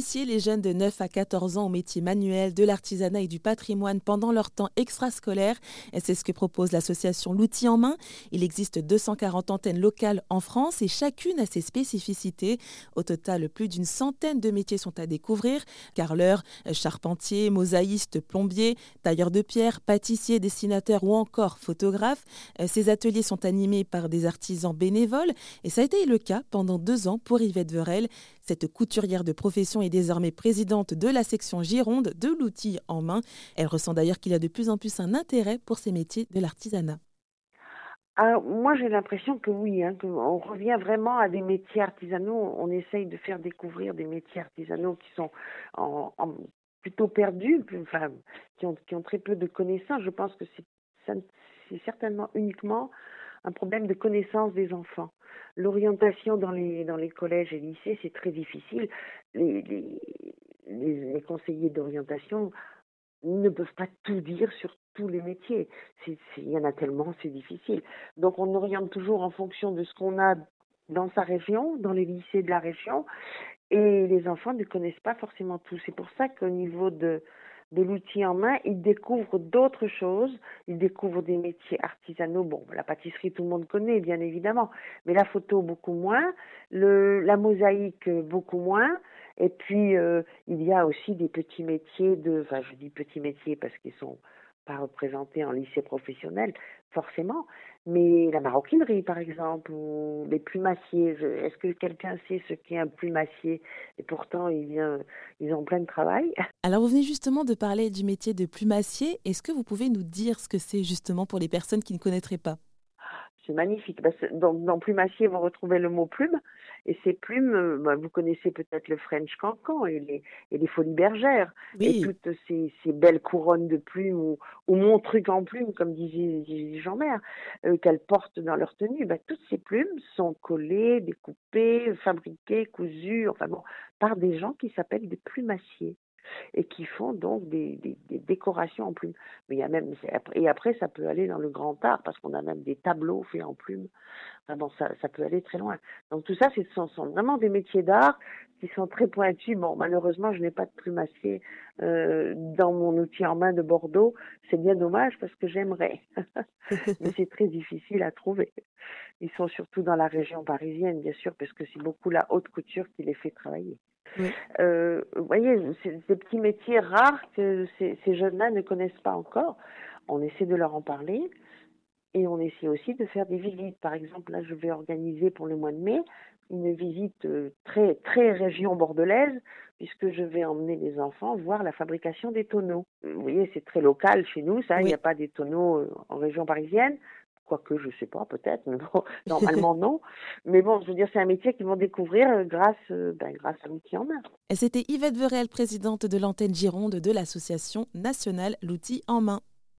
initier les jeunes de 9 à 14 ans au métier manuel, de l'artisanat et du patrimoine pendant leur temps extrascolaire. C'est ce que propose l'association L'outil en main. Il existe 240 antennes locales en France et chacune a ses spécificités. Au total, plus d'une centaine de métiers sont à découvrir. Carleur, charpentier, mosaïste, plombier, tailleur de pierre, pâtissier, dessinateur ou encore photographe. Ces ateliers sont animés par des artisans bénévoles et ça a été le cas pendant deux ans pour Yvette Verel. Cette couturière de profession est désormais présidente de la section Gironde de l'outil en main. Elle ressent d'ailleurs qu'il y a de plus en plus un intérêt pour ces métiers de l'artisanat. Ah, moi, j'ai l'impression que oui, hein, qu'on revient vraiment à des métiers artisanaux. On essaye de faire découvrir des métiers artisanaux qui sont plutôt perdus, qui ont, qui ont très peu de connaissances. Je pense que c'est certainement uniquement un problème de connaissance des enfants. L'orientation dans les, dans les collèges et lycées, c'est très difficile. Les, les, les, conseillers d'orientation ne peuvent pas tout dire sur tous les métiers. Il y en a tellement, c'est difficile. Donc on oriente toujours en fonction de ce qu'on a dans sa région, dans les lycées de la région, et les enfants ne connaissent pas forcément tout. C'est pour ça qu'au niveau de, de l'outil en main, ils découvrent d'autres choses, ils découvrent des métiers artisanaux. Bon, la pâtisserie, tout le monde connaît, bien évidemment, mais la photo, beaucoup moins, la mosaïque, beaucoup moins. Et puis, euh, il y a aussi des petits métiers de, enfin, je dis petits métiers parce qu'ils sont pas représentés en lycée professionnel, forcément, mais la maroquinerie, par exemple, ou les plumassiers. Est-ce que quelqu'un sait ce qu'est un plumassier Et pourtant, il vient, ils ont plein de travail? Alors, vous venez justement de parler du métier de plumassier. Est-ce que vous pouvez nous dire ce que c'est justement pour les personnes qui ne connaîtraient pas? C'est magnifique. Dans, dans plumassier, vous retrouvez le mot plume. Et ces plumes, euh, bah, vous connaissez peut-être le French cancan et les, et les folies bergères. Et toutes ces, ces, belles couronnes de plumes ou, ou mon truc en plumes, comme disait, Jean-Mère, euh, qu'elles portent dans leur tenue. Bah, toutes ces plumes sont collées, découpées, fabriquées, cousues, enfin bon, par des gens qui s'appellent des plumassiers et qui font donc des, des, des, décorations en plumes. Mais il y a même et après ça peut aller dans le grand art parce qu'on a même des tableaux faits en. Enfin bon, ça, ça peut aller très loin. Donc tout ça, ce sont, sont vraiment des métiers d'art qui sont très pointus. Bon, malheureusement, je n'ai pas de plumassier euh, dans mon outil en main de Bordeaux. C'est bien dommage parce que j'aimerais, mais c'est très difficile à trouver. Ils sont surtout dans la région parisienne, bien sûr, parce que c'est beaucoup la haute couture qui les fait travailler. Euh, vous voyez, c'est des petits métiers rares que ces, ces jeunes-là ne connaissent pas encore. On essaie de leur en parler et on essaie aussi de faire des visites. Par exemple, là, je vais organiser pour le mois de mai une visite euh, très très région bordelaise puisque je vais emmener les enfants voir la fabrication des tonneaux. Vous voyez, c'est très local chez nous, ça. Il n'y a pas des tonneaux euh, en région parisienne quoique je sais pas peut-être, mais bon, normalement non. Mais bon, je veux dire, c'est un métier qu'ils vont découvrir euh, grâce, euh, ben, grâce à l'outil en main. C'était Yvette Verel, présidente de l'antenne Gironde de l'association nationale L'outil en main.